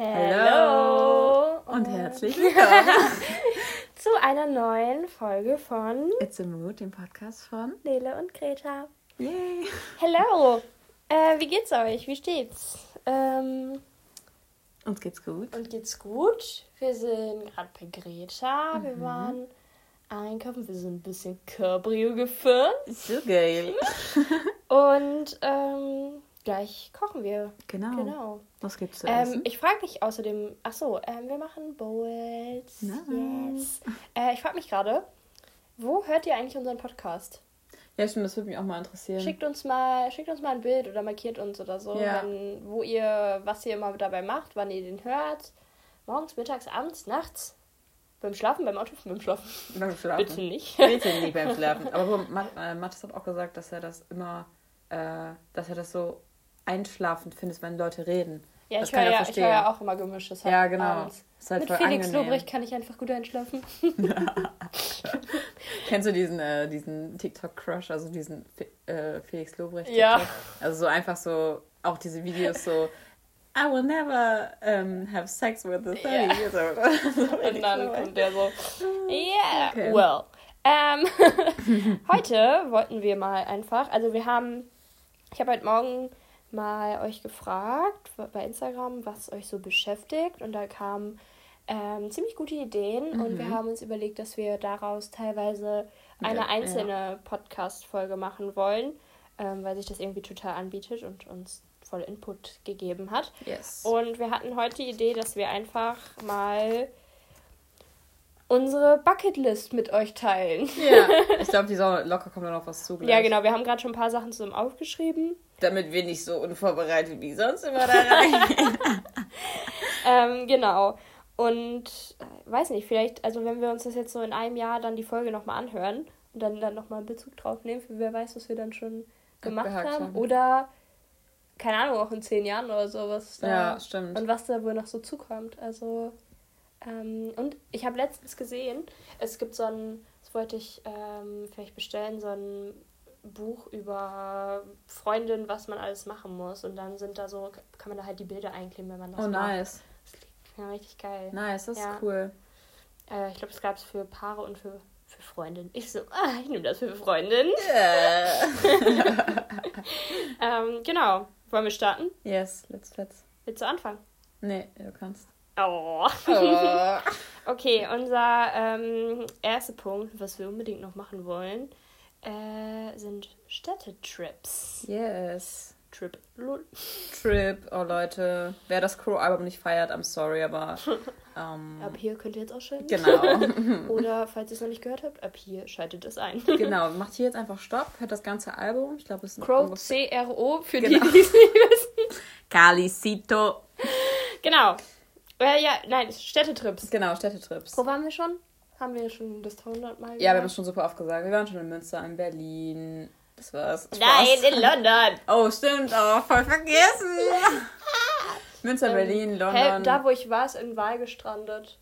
Hallo und herzlich willkommen zu einer neuen Folge von It's a Mood, dem Podcast von Lele und Greta. Yay! Hallo! Äh, wie geht's euch? Wie steht's? Ähm, uns geht's gut. Uns geht's gut. Wir sind gerade bei Greta. Mhm. Wir waren einkaufen. Wir sind ein bisschen Cabrio gefahren. So geil. und ähm, gleich kochen wir. Genau. genau. Was gibt's zu ähm, essen? Ich frage mich außerdem, ach so, ähm, wir machen Bowls. Nice. Yes. Äh, ich frage mich gerade, wo hört ihr eigentlich unseren Podcast? Ja, stimmt, das würde mich auch mal interessieren. Schickt uns mal, schickt uns mal ein Bild oder markiert uns oder so, ja. wenn, wo ihr, was ihr immer dabei macht, wann ihr den hört. Morgens, mittags, abends, nachts. Beim Schlafen, beim Auto, beim Schlafen. Beim Schlafen. Bitte nicht. Bitte nicht beim Schlafen. Aber äh, Mathis hat auch gesagt, dass er das immer, äh, dass er das so einschlafend findest, wenn Leute reden. Ja, das ich höre ja, hör ja auch immer gemischtes Ja, genau. Abends. Halt Mit Felix angenehm. Lobrecht kann ich einfach gut einschlafen. Kennst du diesen, äh, diesen TikTok-Crush, also diesen äh, Felix Lobrecht? Ja. Also so einfach so, auch diese Videos so, I will never um, have sex with a 30 yeah. years old. Und dann kommt der so, yeah, okay. well. Ähm, heute wollten wir mal einfach, also wir haben, ich habe heute Morgen mal euch gefragt bei Instagram, was euch so beschäftigt. Und da kamen ähm, ziemlich gute Ideen. Mhm. Und wir mhm. haben uns überlegt, dass wir daraus teilweise eine ja, einzelne ja. Podcast-Folge machen wollen, ähm, weil sich das irgendwie total anbietet und uns voll Input gegeben hat. Yes. Und wir hatten heute die Idee, dass wir einfach mal unsere Bucketlist mit euch teilen. Ja, ich glaube, die soll locker kommt da noch was zu. Gleich. Ja, genau. Wir haben gerade schon ein paar Sachen zusammen aufgeschrieben. Damit wir nicht so unvorbereitet wie sonst immer da reingehen. ähm, genau. Und äh, weiß nicht, vielleicht, also wenn wir uns das jetzt so in einem Jahr dann die Folge nochmal anhören und dann, dann nochmal Bezug drauf nehmen, für wer weiß, was wir dann schon gemacht haben. haben. Oder, keine Ahnung, auch in zehn Jahren oder so, was da, ja, stimmt. Und was da wohl noch so zukommt. Also, ähm, und ich habe letztens gesehen, es gibt so ein, das wollte ich ähm, vielleicht bestellen, so ein Buch über Freundin, was man alles machen muss. Und dann sind da so, kann man da halt die Bilder einkleben, wenn man das oh, macht. Oh, nice. Das ja, richtig geil. Nice, das ja. ist cool. Äh, ich glaube, das gab es für Paare und für, für Freundinnen. Ich so, ah, ich nehme das für Freundin. Yeah. ähm, genau. Wollen wir starten? Yes, let's, let's. Willst du anfangen? Nee, du kannst. Oh. oh. okay, unser ähm, erster Punkt, was wir unbedingt noch machen wollen, äh, sind Städtetrips. Yes. Trip. Lol. Trip, oh Leute. Wer das Crow-Album nicht feiert, I'm sorry, aber. Ähm, ab hier könnt ihr jetzt ausschalten. Genau. Oder falls ihr es noch nicht gehört habt, ab hier schaltet es ein. genau, macht hier jetzt einfach Stopp, hört das ganze Album. Ich glaube, es ist Crow C-R-O für genau. die, die es nicht wissen. Calicito. Genau. Äh, ja, nein, Städtetrips. Genau, Städtetrips. Wo waren wir schon? Haben wir schon das 100 Mal gesagt? Ja, wir haben es schon super oft gesagt. Wir waren schon in Münster, in Berlin. Das war's. Spaß. Nein, in London. Oh, stimmt. Oh, voll vergessen. Münster, ähm, Berlin, London. Hä, da, wo ich war, ist in Wahl gestrandet.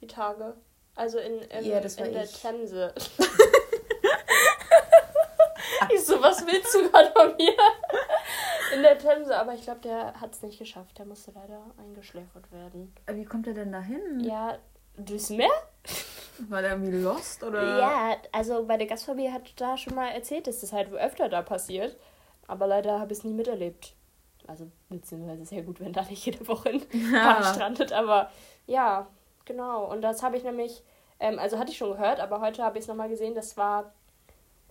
Die Tage. Also in, in, ja, das in der ich. Themse. ich so, was willst du gerade von mir? In der Themse, aber ich glaube, der hat es nicht geschafft. Der musste leider eingeschläfert werden. Wie kommt er denn da hin? Ja, durchs Meer? War der irgendwie lost oder? Ja, also bei der Gastfamilie hat da schon mal erzählt, dass das halt öfter da passiert. Aber leider habe ich es nie miterlebt. Also, beziehungsweise ist ja gut, wenn da nicht jede Woche ein ja. strandet. Aber ja, genau. Und das habe ich nämlich, ähm, also hatte ich schon gehört, aber heute habe ich es nochmal gesehen, das war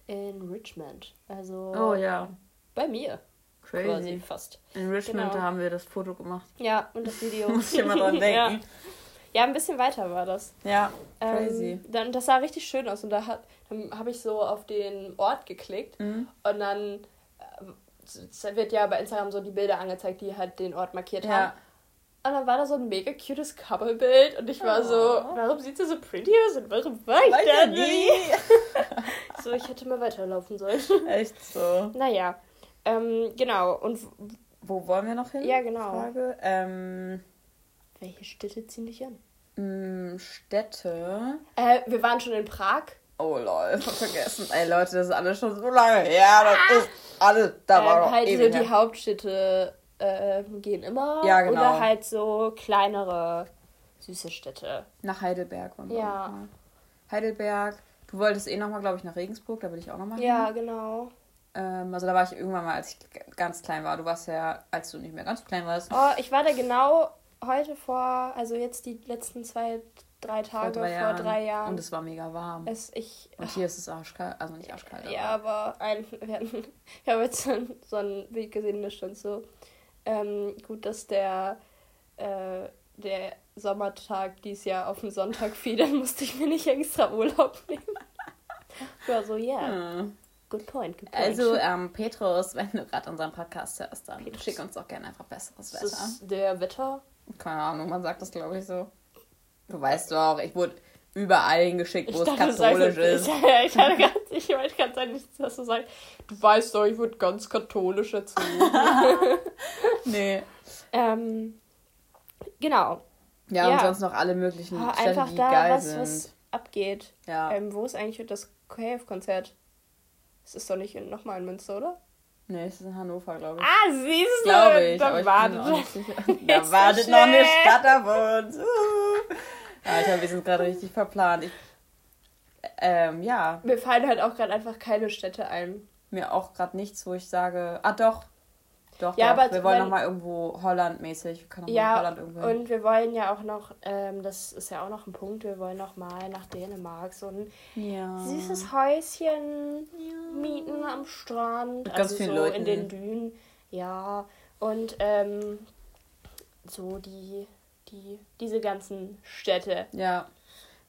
in Richmond. Also oh, ja. bei mir. Crazy. Quasi fast. In Richmond genau. haben wir das Foto gemacht. Ja, und das Video. Muss ich immer dran denken. ja. Ja, ein bisschen weiter war das. Ja, crazy. Ähm, dann, das sah richtig schön aus und da dann habe ich so auf den Ort geklickt mhm. und dann äh, wird ja bei Instagram so die Bilder angezeigt, die halt den Ort markiert ja. haben. Und dann war da so ein mega cutes Coverbild und ich war oh. so, warum sieht sie so pretty aus und warum war ich da nie? so, ich hätte mal weiterlaufen sollen. Echt so. Naja, ähm, genau. Und wo wollen wir noch hin? Ja, genau. Frage. Ähm, welche Städte ziehen dich an? Mm, Städte. Äh, wir waren schon in Prag. Oh lol, vergessen. Ey Leute, das ist alles schon so lange her. Das ah. ist alles. Da ähm, war noch halt so die Hauptstädte äh, gehen immer. Ja, genau. Oder halt so kleinere süße Städte. Nach Heidelberg wollen wir Ja. mal. Heidelberg. Du wolltest eh nochmal, glaube ich, nach Regensburg, da will ich auch nochmal Ja, genau. Ähm, also da war ich irgendwann mal, als ich ganz klein war. Du warst ja, als du nicht mehr ganz klein warst. Oh, ich war da genau heute vor, also jetzt die letzten zwei, drei Tage vor drei Jahren. Und es war mega warm. es, ich, Und hier ist es arschkalt, also nicht arschkalt, Ja, aber ein, wir hatten, ich habe jetzt so, ein- so ein Bild gesehen, da stand so, ähm, gut, dass der, äh, der Sommertag dieses Jahr auf den Sonntag fiel, dann musste ich mir nicht extra Urlaub nehmen. Ich war so, ja, Hm. good point, good point. Also, ähm, Petrus, wenn du gerade unseren Podcast hörst, dann Petrus. schick uns doch gerne einfach besseres das Wetter. ist der Wetter. Keine Ahnung, man sagt das, glaube ich, so. Du weißt doch, ich wurde überall hingeschickt, wo es dachte, sagst katholisch ist. Ja, ich hatte ganz, ich wollte ganz sagen, nicht, dass du sagst, du weißt doch, ich wurde ganz katholisch erzogen. Nee. ähm, genau. Ja, und Ja. sonst noch alle möglichen Ah, Städte, einfach die da, geil was, sind. was abgeht. Ja. Ähm, wo ist eigentlich das KF-Konzert? Es ist doch nicht nochmal in Münster, oder? Nee, es ist in Hannover, glaube ich. Ah, siehst du, Glaube ich. da wartet. Da so wartet noch eine schnell. Stadt auf uns. Uh. Alter, wir sind gerade richtig verplant. Ich, ähm, ja, Mir fallen halt auch gerade einfach keine Städte ein. mir auch gerade nichts, wo ich sage, ah doch, doch, Ja, doch. aber wir wollen wenn- noch mal irgendwo Holland-mäßig. Wir können Ja, Holland irgendwo hin. und wir wollen ja auch noch, ähm, das ist ja auch noch ein Punkt, wir wollen noch mal nach Dänemark so ein Ja. süßes Häuschen mieten am Strand. Mit ganz also vielen so Leuten. in den Dünen. Ja, und ähm, so die, die, diese ganzen Städte. Ja.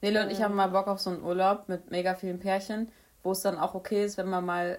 Nele und ich Ähm. haben mal Bock auf so einen Urlaub mit mega vielen Pärchen, wo es dann auch okay ist, wenn man mal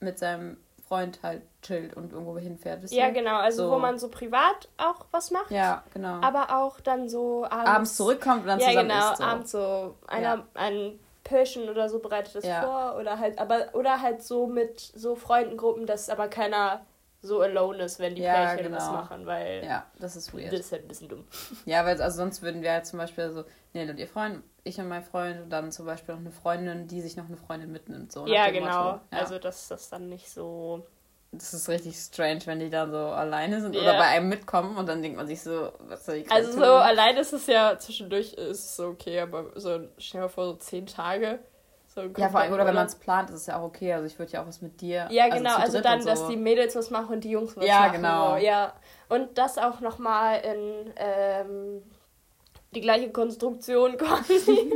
mit seinem Freund halt chillt und irgendwo hinfährt. Ja, ihr? genau, also So. wo man so privat auch was macht. Ja, genau. Aber auch dann so abends. abends zurückkommt und dann ja, zusammen genau, isst. So. abends so einer, Ja. ein Pärchen oder so bereitet das Ja. vor. Oder halt, aber, oder halt so mit so Freundengruppen, dass aber keiner so alone ist, wenn die Ja, Pärchen das genau. machen, weil Ja, das ist weird. das ist halt ein bisschen dumm. Ja, weil also sonst würden wir halt zum Beispiel so, Nele und ihr Freund, ich und mein Freund und dann zum Beispiel noch eine Freundin, die sich noch eine Freundin mitnimmt. So, ja, genau. Ja. Also, dass das dann nicht so. das ist richtig strange, wenn die dann so alleine sind Ja. oder bei einem mitkommen und dann denkt man sich so, was soll ich gerade Also, tun? so allein ist es ja zwischendurch ist es so okay, aber so, stell dir mal vor, so zehn Tage. So Ja, vor allem, oder wenn man es plant, ist es ja auch okay. Also ich würde ja auch was mit dir. Ja, genau, zu also, dritt dann, und dass so. die Mädels was machen und die Jungs was Ja, machen. genau. So. Ja, und das auch nochmal in ähm, die gleiche Konstruktion quasi.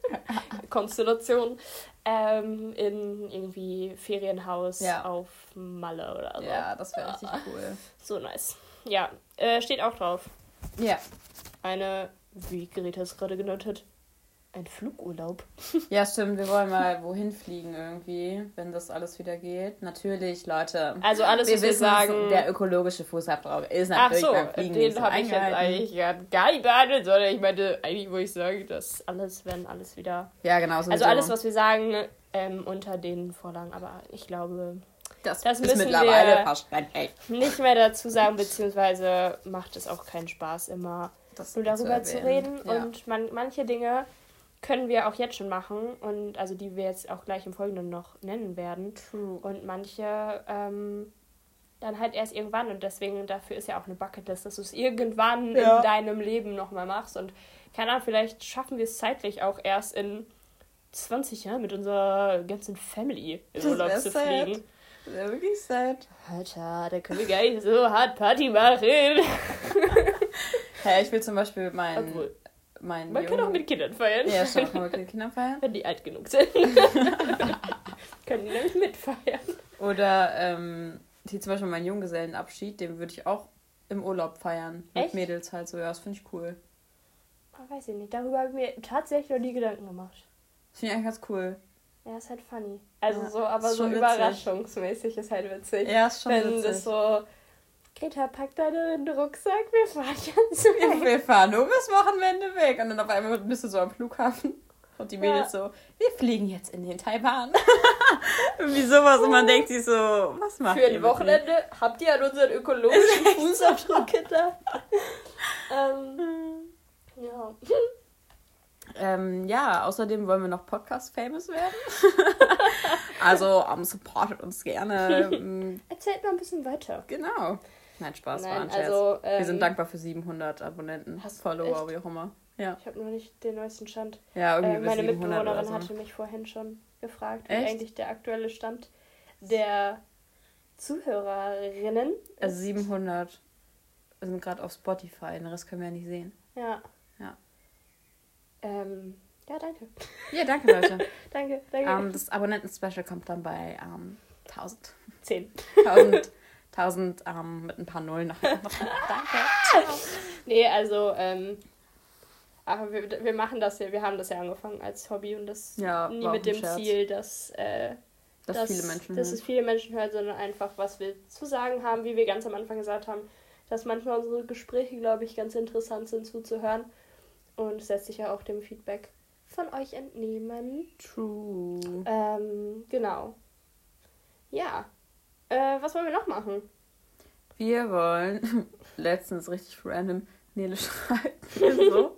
Konstellation. Ähm, in irgendwie Ferienhaus Ja. auf Malle oder so. Ja, das wäre richtig cool. So nice. Ja, äh, steht auch drauf. Ja. Eine, wie Greta es gerade genannt hat, ein Flugurlaub. Ja, stimmt. Wir wollen mal wohin fliegen irgendwie, wenn das alles wieder geht. Natürlich, Leute. Also alles, wir was wir wissen, sagen. der ökologische Fußabdruck ist Ach natürlich so, beim Fliegen den so habe ich jetzt eigentlich gar- nicht behandelt, sondern ich meinte, eigentlich wollte ich sagen, dass alles, wenn alles wieder. Ja, genau. Also sowieso. alles, was wir sagen, ähm, unter den Vorlagen, aber ich glaube, das, das ist müssen mittlerweile wir- verständlich. nicht mehr dazu sagen, beziehungsweise macht es auch keinen Spaß, immer Das nur darüber zu, erwähnen. reden. Ja. Und man, manche Dinge können wir auch jetzt schon machen und also die wir jetzt auch gleich im Folgenden noch nennen werden. True. Und manche ähm, dann halt erst irgendwann. Und deswegen, dafür ist ja auch eine Bucketlist, dass du es irgendwann Ja. in deinem Leben nochmal machst. Und keine Ahnung, vielleicht schaffen wir es zeitlich auch erst in 20 Jahren mit unserer ganzen Family in Urlaub zu sad. fliegen. Das ist wirklich sad. Alter, da können wir gar nicht so hart Party machen. Hey, ich will zum Beispiel meinen. Obwohl, meinen man kann Jungen- auch mit Kindern feiern. Ja, stimmt. Kann man mit Kindern feiern? Wenn die alt genug sind. können die nämlich mitfeiern. Oder ähm, hier zum Beispiel meinen Junggesellenabschied, den würde ich auch im Urlaub feiern. Mit Echt? Mädels halt so, ja, das finde ich cool. Oh, weiß ich nicht, darüber habe ich mir tatsächlich noch nie Gedanken gemacht. Das finde ich eigentlich ganz cool. Ja, ist halt funny. Also Ja, so, aber so schon witzig. überraschungsmäßig ist halt witzig. Ja, ist schon Wenn witzig. das so, Greta, pack deinen Rucksack, wir fahren jetzt weg. wir fahren nur bis Wochenende weg. Und dann auf einmal bist du so am Flughafen. Und die Ja. Mädels so, wir fliegen jetzt in den Taiwan. Irgendwie sowas. Und man denkt sich so, was macht Für ein mit? Wochenende habt ihr an unseren ökologischen Fußabdruck gedacht. ähm, ja. Ähm, ja, außerdem wollen wir noch Podcast-famous werden. also, um, supportet uns gerne. Ähm, Erzählt mal ein bisschen weiter. genau. Nein, Spaß, Nein, war ein Scherz. Also, ähm, Wir sind ähm, dankbar für 700 Abonnenten, Follower, wie auch immer. Ja. Ich habe noch nicht den neuesten Stand. Ja, irgendwie äh, Meine Mitbewohnerin so. hatte mich vorhin schon gefragt, wie eigentlich der aktuelle Stand der Zuhörerinnen Also 700 sind gerade auf Spotify, den Rest können wir ja nicht sehen. Ja. Ja. Ähm, ja, danke. Ja, danke, Leute. danke, danke. Um, ähm, das Abonnenten-Special kommt dann bei um, ähm, 1000. 10. 1000, 1000 um, mit ein paar Nullen nach Danke. Ciao. Nee, also, ähm, aber wir, wir machen das ja, wir haben das ja angefangen als Hobby und das ja, nie mit dem Scherz. Ziel, dass, äh, dass, dass, viele Menschen dass es viele Menschen hören, sondern einfach, was wir zu sagen haben, wie wir ganz am Anfang gesagt haben, dass manchmal unsere Gespräche, glaube ich, ganz interessant sind zuzuhören. Und es lässt sich ja auch dem Feedback von euch entnehmen. True. Ähm, genau. Ja. Äh, was wollen wir noch machen? Wir wollen letztens richtig random Nele schreiben. so.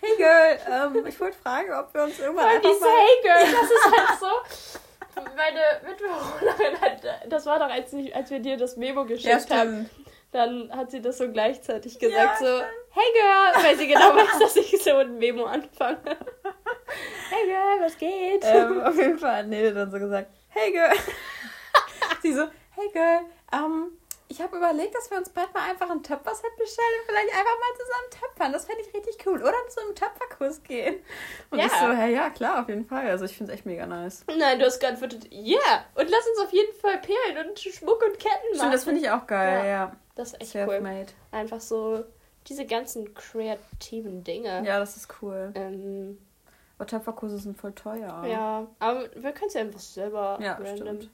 Hey Girl, ähm, ich wollte fragen, ob wir uns irgendwann einfach mal... Hey Girl, das ist halt so. Meine Mitbewohnerin hat, das war doch, als, ich, als wir dir das Memo geschickt ja, haben. Dann hat sie das so gleichzeitig gesagt, ja, so, hey Girl, weil sie genau weiß, dass ich so ein Memo anfange. hey Girl, was geht? Ähm, auf jeden Fall hat Nele dann so gesagt, hey Girl. sie so, hey Girl, ähm, ich habe überlegt, dass wir uns bald mal einfach ein Töpferset bestellen und vielleicht einfach mal zusammen töpfern. Das fände ich richtig cool. Oder zu einem Töpferkurs gehen. Und ja. ich so, hey, ja, klar, auf jeden Fall. Also ich finde es echt mega nice. Nein, du hast geantwortet, ja. Yeah. Und lass uns auf jeden Fall Perlen und Schmuck und Ketten machen. Stimmt, das finde ich auch geil, ja. ja. Das ist echt cool. Einfach so diese ganzen kreativen Dinge. Ja, das ist cool. Ähm, aber Töpferkurse sind voll teuer. Ja, aber wir können es ja einfach selber ja, random stimmt.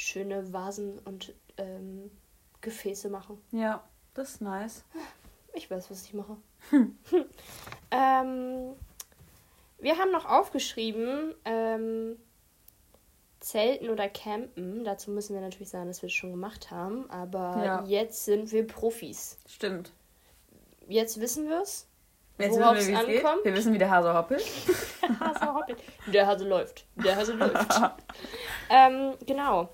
Schöne Vasen und ähm, Gefäße machen. Ja, das ist nice. Ich weiß, was ich mache. ähm, wir haben noch aufgeschrieben, ähm, Zelten oder Campen. Dazu müssen wir natürlich sagen, dass wir es schon gemacht haben. Aber ja. jetzt sind wir Profis. Stimmt. Jetzt wissen wir es. Worauf es ankommt. Wir wissen, wie der Hase hoppelt. der Hase hoppelt. Der Hase läuft. Der Hase läuft. ähm, genau.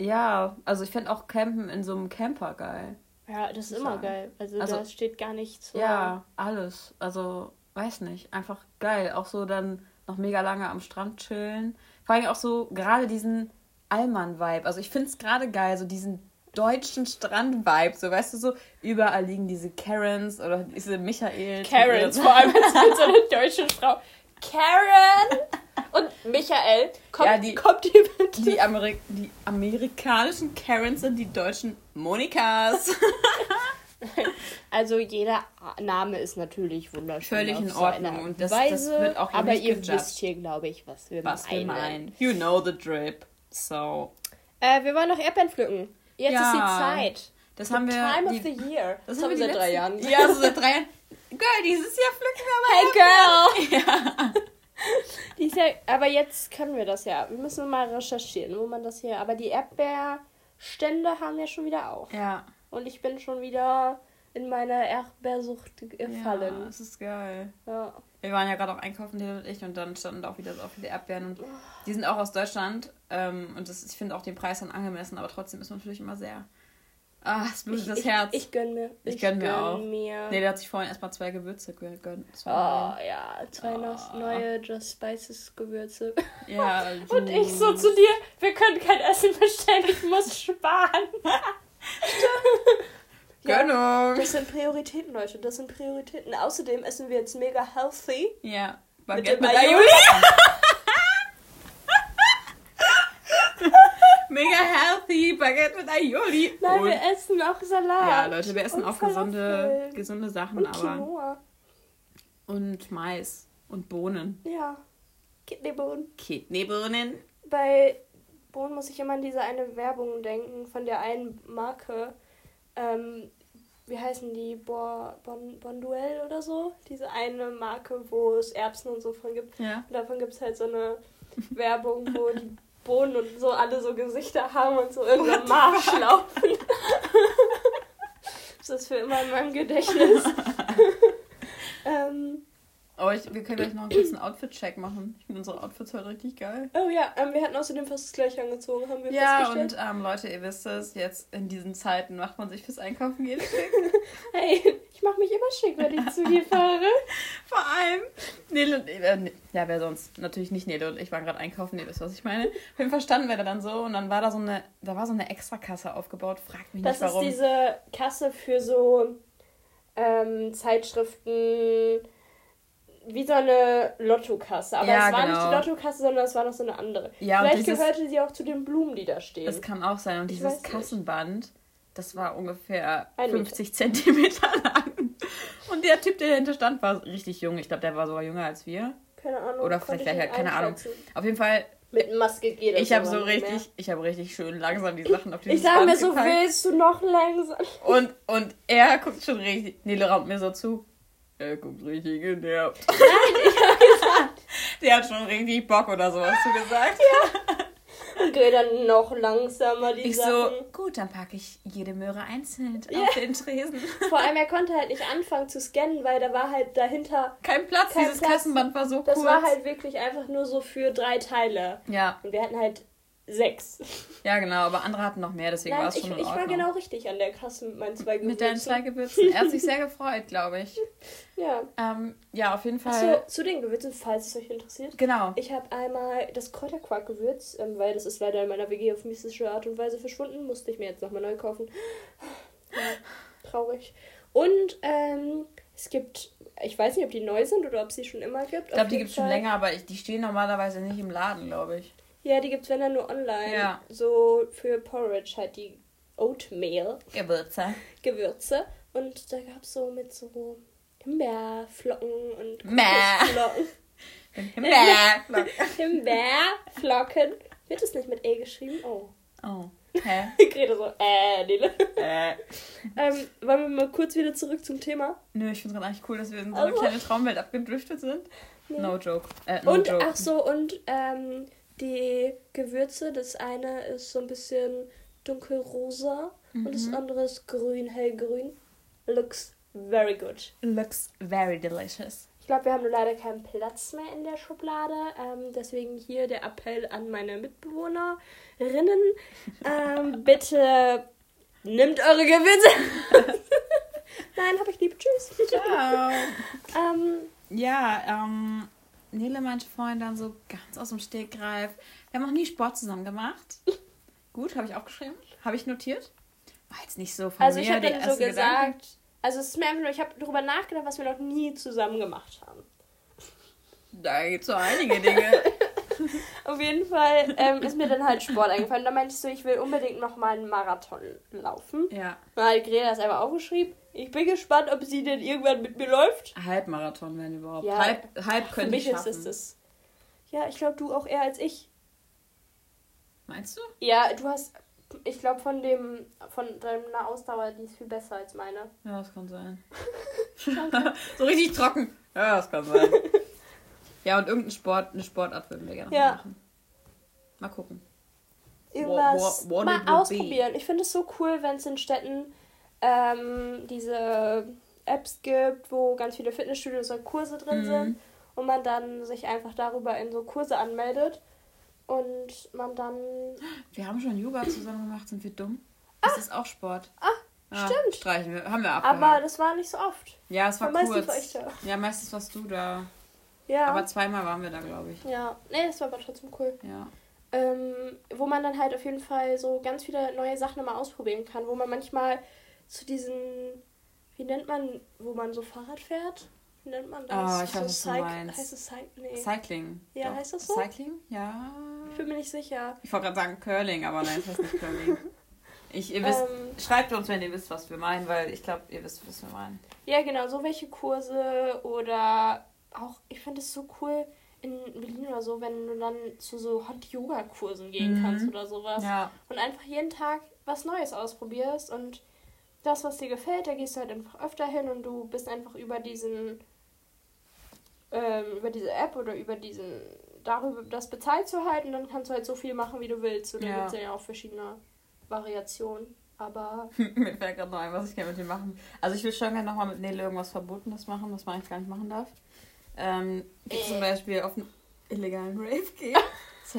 Ja, also ich fände auch Campen in so einem Camper geil. Ja, das ist immer sagen. geil. Also, also da steht gar nichts so. Ja, alles. Also, weiß nicht. Einfach geil. Auch so dann noch mega lange am Strand chillen. Vor allem auch so gerade diesen Allmann-Vibe. Also ich finde es gerade geil, so diesen deutschen Strand-Vibe. So, weißt du, so überall liegen diese Karens oder diese Michael. Karens, vor allem als so eine deutsche Frau. Karen! Und Michael, kommt, ja, die, kommt die bitte? Die, Amerik die amerikanischen Karens sind die deutschen Monikas. also jeder Name ist natürlich wunderschön. Völlig in Ordnung. und das, Weise, das wird auch Aber ihr gejudged. wisst hier, glaube ich, was wir was meinen. Wir meinen. You know the drip. So. Äh, wir wollen noch Erdbeeren pflücken. Jetzt ja, ist die Zeit. Das the haben wir. Time die, of the year. Das, das haben wir seit drei Jahren. Ja, so seit drei Jahren. Girl, dieses Jahr pflücken wir mal. Hey, Girl! Ja. Die ja, aber jetzt können wir das ja. Wir müssen mal recherchieren, wo man das hier. Aber die Erdbeerstände haben ja schon wieder auf. Ja. Und ich bin schon wieder in meine Erdbeersucht gefallen. Ja, das ist geil. Ja. Wir waren ja gerade auch einkaufen, die und ich, und dann standen da auch wieder so viele Erdbeeren. Und die sind auch aus Deutschland. Ähm, und das, ich finde auch den Preis dann angemessen, aber trotzdem ist man natürlich immer sehr Ah, es blutet ich, das Herz. Ich, ich gönn mir. Ich, ich gönn, gönn mir auch. Mir. Nee, der hat sich vorhin erstmal zwei Gewürze gegönnt. Oh, ja. Zwei oh. neue Just Spices Gewürze. Ja. Und ich so zu dir, wir können kein Essen bestellen, ich muss sparen. Gönnung. Ja, das sind Prioritäten, Leute. Das sind Prioritäten. Außerdem essen wir jetzt mega healthy. Ja. Baguette mit, mit Aioli. Mega Baguette mit Aioli. Nein, und wir essen auch Salat. Ja, Leute, wir essen auch gesunde, gesunde Sachen, und aber. Quinoa. Und Mais und Bohnen. Ja. Kidneybohnen. Kidneybohnen. Bei Bohnen muss ich immer an diese eine Werbung denken von der einen Marke. Ähm, wie heißen die? Bo bon, Bonduell oder so? Diese eine Marke, wo es Erbsen und so von gibt. Ja. Und davon gibt es halt so eine Werbung, wo die Boden und so alle so Gesichter haben und so irgendein Marsch laufen. das ist für immer in meinem Gedächtnis. ähm, Aber ich, wir können gleich noch einen kurzen Outfit-Check machen. Ich finde unsere Outfits heute richtig geil. Oh ja, ähm, wir hatten außerdem fast das gleiche angezogen, haben wir Ja, und ähm, Leute, ihr wisst es, jetzt in diesen Zeiten macht man sich fürs Einkaufen gehen schick. hey, ich mache mich immer schick, wenn ich zu dir fahre. Vor allem, Nele und, äh, ne- ja, wer sonst? Natürlich nicht Nele und ich waren gerade einkaufen, ihr wisst, was ich meine. Auf jeden Fall standen wir da dann so und dann war da so eine, da war so eine Extrakasse aufgebaut. Fragt mich Das nicht warum. ist diese Kasse für so ähm, Zeitschriften, wie so eine Lottokasse. Aber Ja, es war nicht genau. die Lottokasse, sondern es war noch so eine andere. Ja, Vielleicht dieses- gehörte sie auch zu den Blumen, die da stehen. Das kann auch sein. Und Ich dieses nicht. Kassenband, das war ungefähr Ein Meter. 50 Zentimeter lang. Und der Typ, der dahinter stand, war richtig jung. Ich glaube, der war sogar jünger als wir. keine Ahnung. Oder vielleicht, ich vielleicht, nicht keine Ahnung. Auf jeden Fall, Mit Maske geht das ich habe so nicht mehr. richtig, ich habe richtig schön langsam die Sachen auf dieses Ich sage mir so, willst du noch langsam? Und, und er guckt schon richtig. Nele raumt mir so zu. Er guckt richtig genervt. Nein, ich habe gesagt. Der hat schon richtig Bock oder so, hast du gesagt? Und geh dann noch langsamer die Ich so, Sachen. gut, dann packe ich jede Möhre einzeln Ja. auf den Tresen. Vor allem, er konnte halt nicht anfangen zu scannen, weil da war halt dahinter. Kein Platz, Kein dieses Platz. Kassenband war so Das kurz. war halt wirklich einfach nur so für drei Teile. ja, Und wir hatten halt sechs. ja, genau, aber andere hatten noch mehr, deswegen war es ich, schon in ich war genau richtig an der Kasse mit meinen zwei Gewürzen. Mit deinen zwei Gewürzen. Er hat sich sehr gefreut, glaube ich. Ja. Ähm, ja, auf jeden Fall. Achso, zu den Gewürzen, falls es euch interessiert. Genau. Ich habe einmal das Kräuterquark-Gewürz, ähm, weil das ist leider in meiner WG auf mystische Art und Weise verschwunden. Musste ich mir jetzt nochmal neu kaufen. Ja, traurig. Und ähm, es gibt, ich weiß nicht, ob die neu sind oder ob es sie schon immer gibt. Ich glaube, die gibt es schon länger, aber ich, die stehen normalerweise nicht im Laden, glaube ich. Ja, die gibt es wenn dann nur online. Ja. So für Porridge halt die Oatmeal Gewürze. Gewürze. Und da gab es so mit so Himbeerflocken und. Kokosflocken. Mäh. Himbeerflocken. Wird es nicht mit E geschrieben? Oh. Oh. Hä? Ich rede so, äh, Nele. Äh. Ähm, wollen wir mal kurz wieder zurück zum Thema? Nö, ich finde es gerade eigentlich cool, dass wir in so eine Also- kleine Traumwelt abgedriftet sind. Ja. No joke. Äh, no und, joke. ach so, und ähm, die Gewürze, das eine ist so ein bisschen dunkelrosa und das Mhm. andere ist grün, hellgrün. Looks very good. Looks very delicious. Ich glaube, wir haben nur leider keinen Platz mehr in der Schublade. Ähm, deswegen hier der Appell an meine Mitbewohnerinnen. Ähm, bitte nimmt eure Gewürze. Nein, hab ich lieb. Tschüss. Ciao. ähm, Ja, ähm, Nele meinte vorhin dann so ganz aus dem Stegreif. Wir haben noch nie Sport zusammen gemacht. Gut, habe ich aufgeschrieben. Habe ich notiert. War jetzt nicht so von also mir ich habe dann so gesagt, Gedanke. also es ist mir einfach nur, ich habe darüber nachgedacht, was wir noch nie zusammen gemacht haben. Da gibt es so einige Dinge. Auf jeden Fall ähm, ist mir dann halt Sport eingefallen. Da meinte ich so, ich will unbedingt noch mal einen Marathon laufen. ja. Dann hat Greta das einfach aufgeschrieben. Ich bin gespannt, ob sie denn irgendwann mit mir läuft. Halbmarathon werden überhaupt. Ja, halb halb Für könnte ich mich ist schaffen. es das. Ja, ich glaube, du auch eher als ich. Meinst du? Ja, du hast, ich glaube, von dem, von deiner Ausdauer, die ist viel besser als meine. Ja, das kann sein. so richtig trocken. Ja, das kann sein. Ja, und irgendein Sport, eine Sportart würden wir gerne Ja. machen. Mal gucken. Irgendwas What- what- what mal ausprobieren. Ich finde es so cool, wenn es in Städten ähm, diese Apps gibt, wo ganz viele Fitnessstudios und Kurse drin Mhm. sind und man dann sich einfach darüber in so Kurse anmeldet und man dann Wir haben schon Yoga zusammen gemacht, sind wir dumm? Das ist auch Sport. Ah, stimmt. Streichen wir. Haben wir abgehakt. aber das war nicht so oft. ja, es war meistens kurz. war ich da. Ja, meistens warst du da. Ja. Aber zweimal waren wir da, glaube ich. ja. Nee, das war aber trotzdem cool. Ja. ähm, wo man dann halt auf jeden Fall so ganz viele neue Sachen immer ausprobieren kann, wo man manchmal zu diesen, wie nennt man, wo man so Fahrrad fährt? Wie nennt man das? Ah, ich weiß, so was du meinst. Heißt es Cyc nee. Cycling. Ja, Doch. heißt das so? Cycling? Ja. Ich bin mir nicht sicher. Ich wollte gerade sagen Curling, aber nein, es heißt nicht Curling. Ich, ihr wisst, Ähm, schreibt uns, wenn ihr wisst, was wir meinen, weil ich glaube, ihr wisst, was wir meinen. ja, genau, so welche Kurse oder auch, ich finde es so cool in Berlin oder so, wenn du dann zu so Hot-Yoga-Kursen gehen Mhm. kannst oder sowas. Ja. und einfach jeden Tag was Neues ausprobierst und das, was dir gefällt, da gehst du halt einfach öfter hin und du bist einfach über diesen, ähm, über diese App oder über diesen, darüber das bezahlt zu halten, dann kannst du halt so viel machen, wie du willst. Und dann Ja. gibt es ja auch verschiedene Variationen. Aber Mir fällt gerade noch ein, was ich gerne mit dir machen. Also ich will schon gerne nochmal mit Nele irgendwas Verbotenes machen, was man eigentlich gar nicht machen darf. Ähm, die zum Beispiel auf einen illegalen Rave gehen.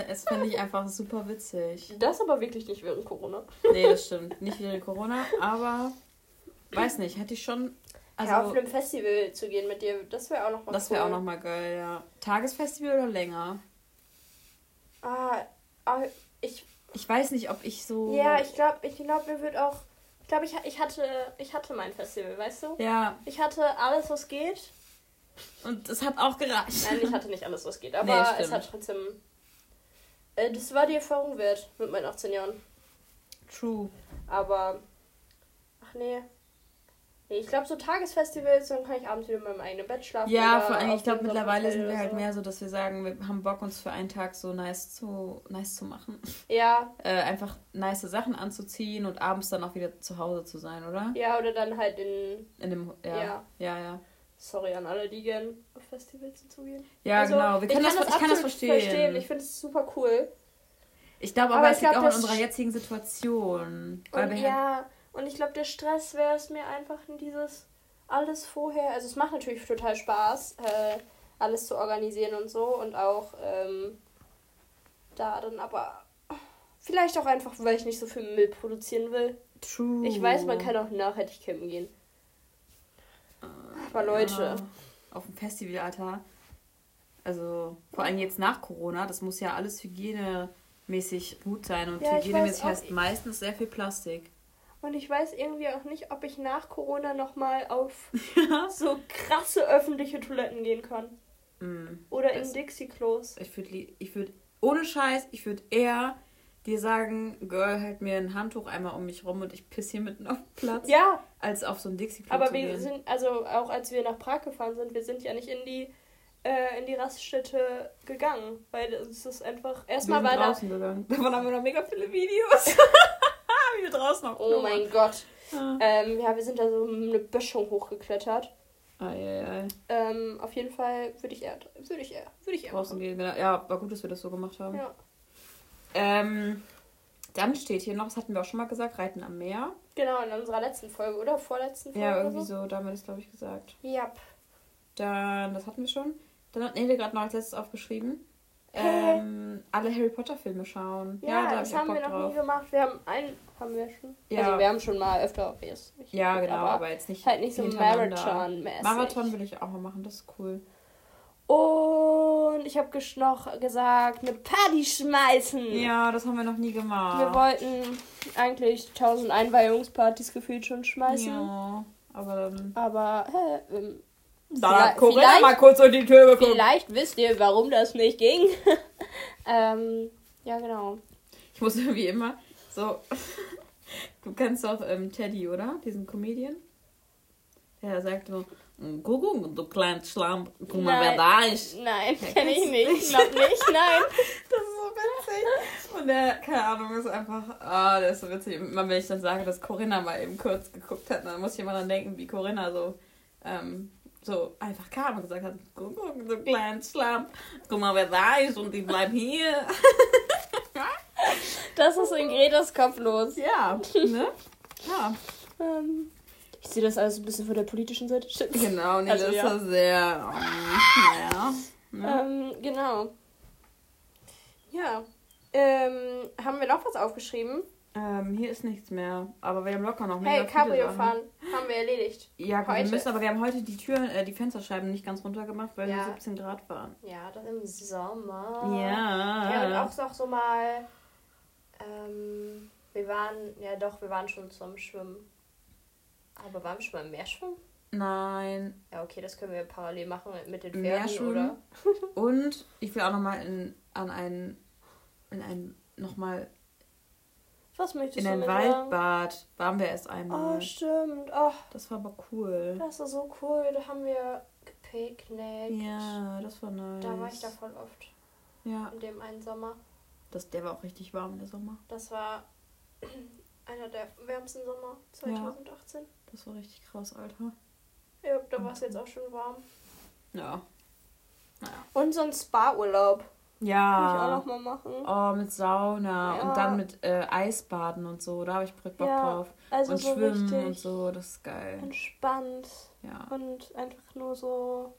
Das fände ich einfach super witzig. Das aber wirklich nicht während Corona. Nee, das stimmt. Nicht während Corona, aber weiß nicht, hätte ich schon. Also, ja, auf einem Festival zu gehen mit dir, das wäre auch noch mal Das wäre cool. auch noch mal geil, ja. Tagesfestival oder länger? Ah, ah ich. Ich weiß nicht, ob ich so. Ja, ich glaube, ich glaube, mir wird auch. Ich glaube, ich, ich hatte, ich hatte mein Festival, weißt du? Ja. Ich hatte alles, was geht. Und es hat auch gereicht. Nein, ich hatte nicht alles, was geht, aber nee, es hat trotzdem. Äh, das war die Erfahrung wert mit meinen 18 Jahren. True. Aber. Ach nee. Nee, ich glaube, so Tagesfestivals, dann kann ich abends wieder in meinem eigenen Bett schlafen. Ja, vor allem, ich glaube, mittlerweile sind wir halt so. mehr so, dass wir sagen, wir haben Bock, uns für einen Tag so nice zu, nice zu machen. Ja. äh, einfach nice Sachen anzuziehen und abends dann auch wieder zu Hause zu sein, oder? Ja, oder dann halt in. In dem. Ja. Ja, ja. ja. Sorry an alle, die gern auf Festivals hinzugehen. Ja, also, genau. Wir können ich kann das, ich kann das verstehen. verstehen. Ich finde es super cool. Ich glaube aber, aber es liegt auch in unserer jetzigen Situation. Weil wir ja. Halt und ich glaube, der Stress wäre es mir einfach in dieses alles vorher. Also es macht natürlich total Spaß, äh, alles zu organisieren und so. Und auch ähm, da dann aber vielleicht auch einfach, weil ich nicht so viel Müll produzieren will. True. Ich weiß, man kann auch nachhaltig campen gehen. Aber Leute. Ja, auf dem Festival, Alter. Also vor allem jetzt nach Corona, das muss ja alles hygienemäßig gut sein. Und ja, hygienemäßig heißt meistens sehr viel Plastik. Und ich weiß irgendwie auch nicht, ob ich nach Corona nochmal auf so krasse öffentliche Toiletten gehen kann. Mm, Oder in Dixie-Klos. Ich würde, ich würd, ohne Scheiß, ich würde eher dir sagen, Girl, halt mir ein Handtuch einmal um mich rum und ich piss hier mitten auf den Platz. Ja. Als auf so ein Dixie-Klo Aber wir gehen. sind, also auch als wir nach Prag gefahren sind, wir sind ja nicht in die äh, in die Raststätte gegangen, weil es ist einfach erstmal war draußen da gegangen. Davon haben wir noch mega viele Videos. wie wir draußen auf Oh mein Gott. Ja. Ähm, ja, wir sind da so eine Böschung hochgeklettert. Ah, ja, ja. Ähm, auf jeden Fall würde ich eher, würde ich eher, würde ich eher draußen gehen. Ja, war gut, dass wir das so gemacht haben. Ja. Ähm, dann steht hier noch, das hatten wir auch schon mal gesagt, Reiten am Meer. Genau, in unserer letzten Folge, oder? Vorletzten Folge. Ja, irgendwie so, da haben wir das, glaube ich, gesagt. Ja. Yep. Dann, das hatten wir schon. Dann hat Nele gerade noch als letztes aufgeschrieben ähm, alle Harry Potter Filme schauen. Ja, ja da das hab haben wir noch drauf. nie gemacht. Wir haben einen, haben wir schon. Ja. Also wir haben schon mal öfter jetzt. Ja, geguckt, genau, aber, aber, jetzt nicht halt nicht so Marathon -mäßig. Marathon will ich auch mal machen, das ist cool. Und ich habe noch gesagt, eine Party schmeißen. Ja, das haben wir noch nie gemacht. Wir wollten eigentlich 1000 Einweihungspartys gefühlt schon schmeißen. Ja, aber dann. Aber, hä, da hat Corinna mal kurz durch die Tür geguckt. Vielleicht wisst ihr, warum das nicht ging. ähm, ja, genau. Ich muss wie immer so. Du kennst doch ähm, Teddy, oder? Diesen Comedian? Der sagt so, guck, du kleines Schlamm, guck mal, wer da ist. Nein, kenne ich nicht. Ich glaube nicht, nein. das ist so witzig. Und der, keine Ahnung, ist einfach, ah, oh, der ist so witzig. Immer wenn ich dann sage, dass Corinna mal eben kurz geguckt hat, dann muss ich immer dann denken, wie Corinna so ähm, so einfach kam und gesagt hat, so ein kleiner Schlamm, guck mal, wer da ist und ich bleib hier. das ist in Gretas Kopf los. Ja, ne? Ja. Ähm, ich sehe das alles ein bisschen von der politischen Seite. Genau, nee, also, das ja. ist sehr, um, naja. Ne? Ähm, genau. Ja. Ähm, haben wir noch was aufgeschrieben? Ähm, hier ist nichts mehr. Aber wir haben locker noch mehr. Hey, Cabrio fahren. Haben wir erledigt. Ja, heute. wir müssen, aber wir haben heute die Türen, äh, die Fensterscheiben nicht ganz runtergemacht, weil ja. wir 17 Grad waren. Ja, das im Sommer. Ja. Ja, und auch noch so mal. Ähm, wir waren, ja doch, wir waren schon zum Schwimmen. Aber waren wir schon mal im Meer schwimmen? Nein. Ja, okay, das können wir parallel machen mit den Pferden, oder? und ich will auch nochmal in, an einen, in einen, nochmal was möchtest in du In ein Waldbad waren wir erst einmal. Oh, stimmt. Oh, das war aber cool. Das war so cool. Da haben wir gepicknickt. Ja, das war nice. Da war ich da voll oft. Ja. In dem einen Sommer. Das, der war auch richtig warm, der Sommer. Das war einer der wärmsten Sommer 2018. Ja, das war richtig krass, Alter. Ja, da war es jetzt auch schon warm. Ja. Naja. Und so ein Spa-Urlaub. Ja. Will ich auch noch mal machen. Oh, mit Sauna ja. und dann mit äh, Eisbaden und so. Da habe ich Bock ja, drauf. Also und so Schwimmen und so, das ist geil. Entspannt. Ja. Und einfach nur so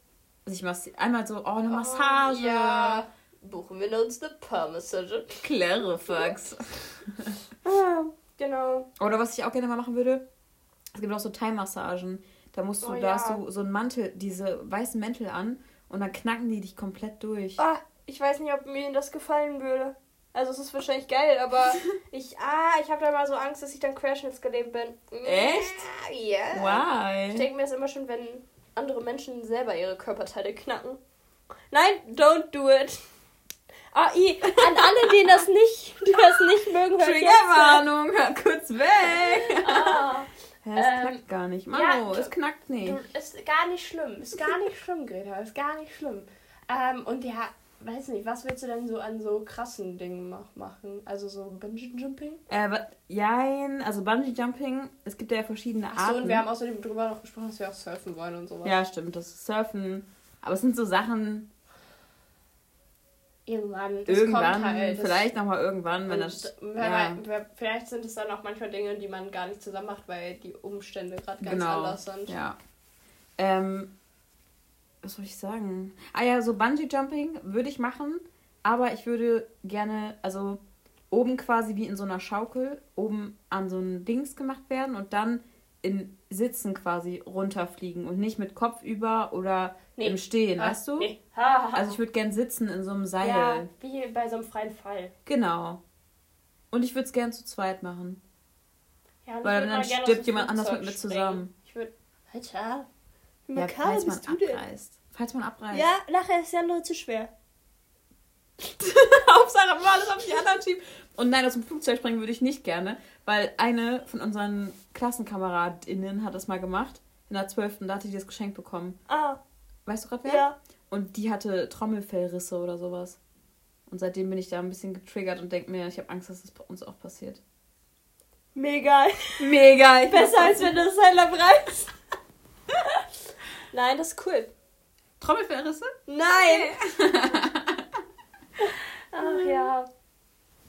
sich massieren. Einmal so, oh, eine Massage. Oh, ja. Buchen wir uns eine Parmassage. Clarifax. ah, genau. Oder was ich auch gerne mal machen würde, es gibt auch so Thai-Massagen. Da musst du, oh, da ja. hast du so einen Mantel, diese weißen Mäntel an und dann knacken die dich komplett durch. Ah, ich weiß nicht, ob mir das gefallen würde. Also es ist wahrscheinlich geil, aber ich, ah, ich habe da mal so Angst, dass ich dann querschnittsgelähmt bin. Echt? Ja. Yeah. Why? Ich denke mir das immer schon, wenn andere Menschen selber ihre Körperteile knacken. Nein, don't do it. Ah, i, an alle, die das nicht, die das nicht mögen, hört Triggerwarnung, kurz weg. Ah. Ja, es ähm, knackt gar nicht. Mano, ja, es knackt nicht. Ist gar nicht schlimm. Ist gar nicht schlimm, Greta. Ist gar nicht schlimm. Ähm, und ja, weiß nicht, was willst du denn so an so krassen Dingen mach, machen? Also so Bungee Jumping? Äh, jein, also Bungee Jumping, es gibt ja verschiedene Arten. Achso, und wir haben außerdem darüber noch gesprochen, dass wir auch surfen wollen und sowas. Ja, stimmt, das Surfen. Aber es sind so Sachen. Irgendwann. irgendwann, halt, vielleicht nochmal irgendwann, wenn das. Ja. vielleicht sind es dann auch manchmal Dinge, die man gar nicht zusammen macht, weil die Umstände gerade ganz genau. anders sind. Ja. Ähm, was soll ich sagen? Ah ja, so Bungee Jumping würde ich machen, aber ich würde gerne, also oben quasi wie in so einer Schaukel, oben an so ein Dings gemacht werden und dann in Sitzen quasi runterfliegen und nicht mit Kopf über oder nee. im Stehen, ah, weißt du? Nee. Ha, ha, also ich würde gern sitzen in so einem Seil. Ja, wie bei so einem freien Fall. Genau. Und ich würde es gern zu zweit machen. Ja, Weil dann stirbt jemand anders mit mir zusammen. Ich würde. Alter, ja, falls man abreißt. Falls man abreißt. Ja, nachher ist ja nur zu schwer. Hauptsache mal alles auf die anderen schieben. Und nein, aus dem Flugzeug springen würde ich nicht gerne, weil eine von unseren KlassenkameradInnen hat das mal gemacht. In der 12. Da hatte die das geschenkt bekommen. Ah. Weißt du gerade wer? Ja. Und die hatte Trommelfellrisse oder sowas. Und seitdem bin ich da ein bisschen getriggert und denke mir, ich habe Angst, dass das bei uns auch passiert. Mega. Mega. Besser als wenn du das Heiler reißt. Nein, das ist cool. Trommelfellrisse? Nein! Ach ja.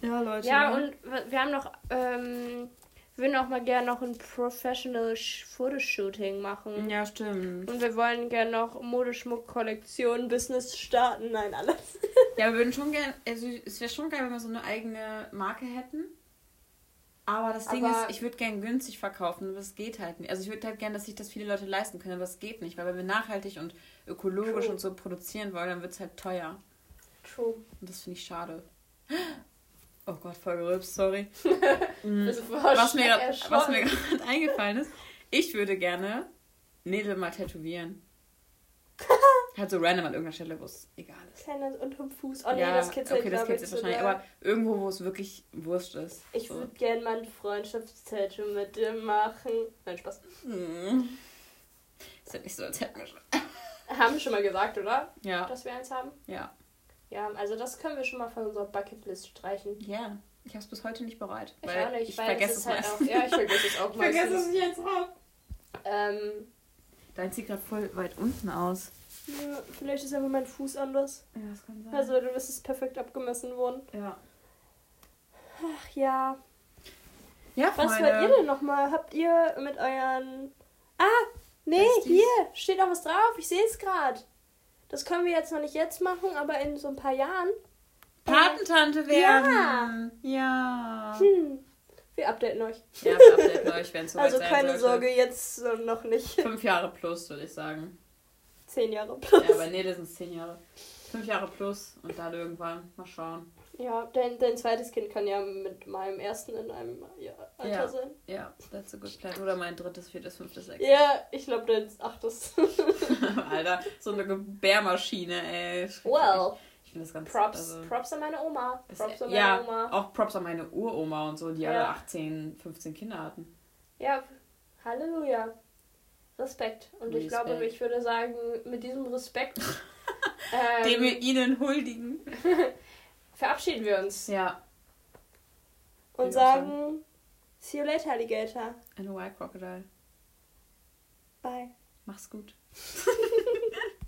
Ja, Leute. Ja, und wir haben noch, ähm, wir würden auch mal gerne noch ein Professional Fotoshooting machen. Ja, stimmt. Und wir wollen gerne noch Modeschmuck-Kollektion, Business starten, nein, alles. ja, wir würden schon gerne, also es wäre schon geil, wenn wir so eine eigene Marke hätten. Aber das Ding aber ist, ich würde gern günstig verkaufen, aber es geht halt nicht. Also ich würde halt gern, dass sich das viele Leute leisten können, aber es geht nicht, weil wenn wir nachhaltig und ökologisch True. und so produzieren wollen, dann wird es halt teuer. True. Und das finde ich schade. Oh Gott, voll gerülpst, sorry. Mm. was, mir grad, was mir gerade eingefallen ist, ich würde gerne Nägel mal tätowieren. Halt so random an irgendeiner Stelle, wo es egal ist. Kleiner unterm Fuß. Oh nee, ja, das kitzelt Okay, das kitzelt wahrscheinlich. Aber irgendwo, wo es wirklich wurscht ist. Ich so. würde gerne mal ein Freundschaftstattoo mit dir machen. Nein, Spaß. Hm. Ist ja nicht so, als hätten wir schon. Haben wir schon mal gesagt, oder? Ja. Dass wir eins haben? Ja. Ja, also das können wir schon mal von unserer Bucketlist streichen. Ja. Ich habe es bis heute nicht bereit. Ich auch nicht. Ich vergesse es, halt auch. Ja, ich vergesse es auch meistens. Ich vergesse es jetzt auch. Ähm, Dein sieht gerade voll weit unten aus. Ja, vielleicht ist einfach mein Fuß anders. Ja, das kann sein. Also, du bist es perfekt abgemessen worden. Ja. Ach ja. Ja, Was wollt ihr denn nochmal? Habt ihr mit euren. Ah! Nee, hier! Steht noch was drauf. Ich sehe es gerade. Das können wir jetzt noch nicht jetzt machen, aber in so ein paar Jahren. Patentante werden! Ja! Ja! Hm. Wir updaten euch. Ja, wir updaten euch, wenn es soweit Also keine Sorge, jetzt noch nicht. Fünf Jahre plus, würde ich sagen. Zehn Jahre plus. Ja, aber nee, das sind zehn Jahre. Fünf Jahre plus und dann irgendwann mal schauen. Ja, dein, dein zweites Kind kann ja mit meinem ersten in einem Alter ja, sein. Ja, that's a good plan. Oder mein drittes, viertes, fünftes, sechstes. Ja, ich glaube dein achtes. Alter, so eine Gebärmaschine, ey. Well. Ich finde das ganz Props, also, Props an meine Oma. Props an meine ja, Oma. auch Props an meine Uroma und so, die ja. alle 18, 15 Kinder hatten. Ja, Halleluja. Respekt. Und Respekt. ich glaube, ich würde sagen, mit diesem Respekt, ähm, den wir ihnen huldigen, verabschieden wir uns. Ja. Und sagen, see you later, Alligator. And a white crocodile. Bye. Mach's gut.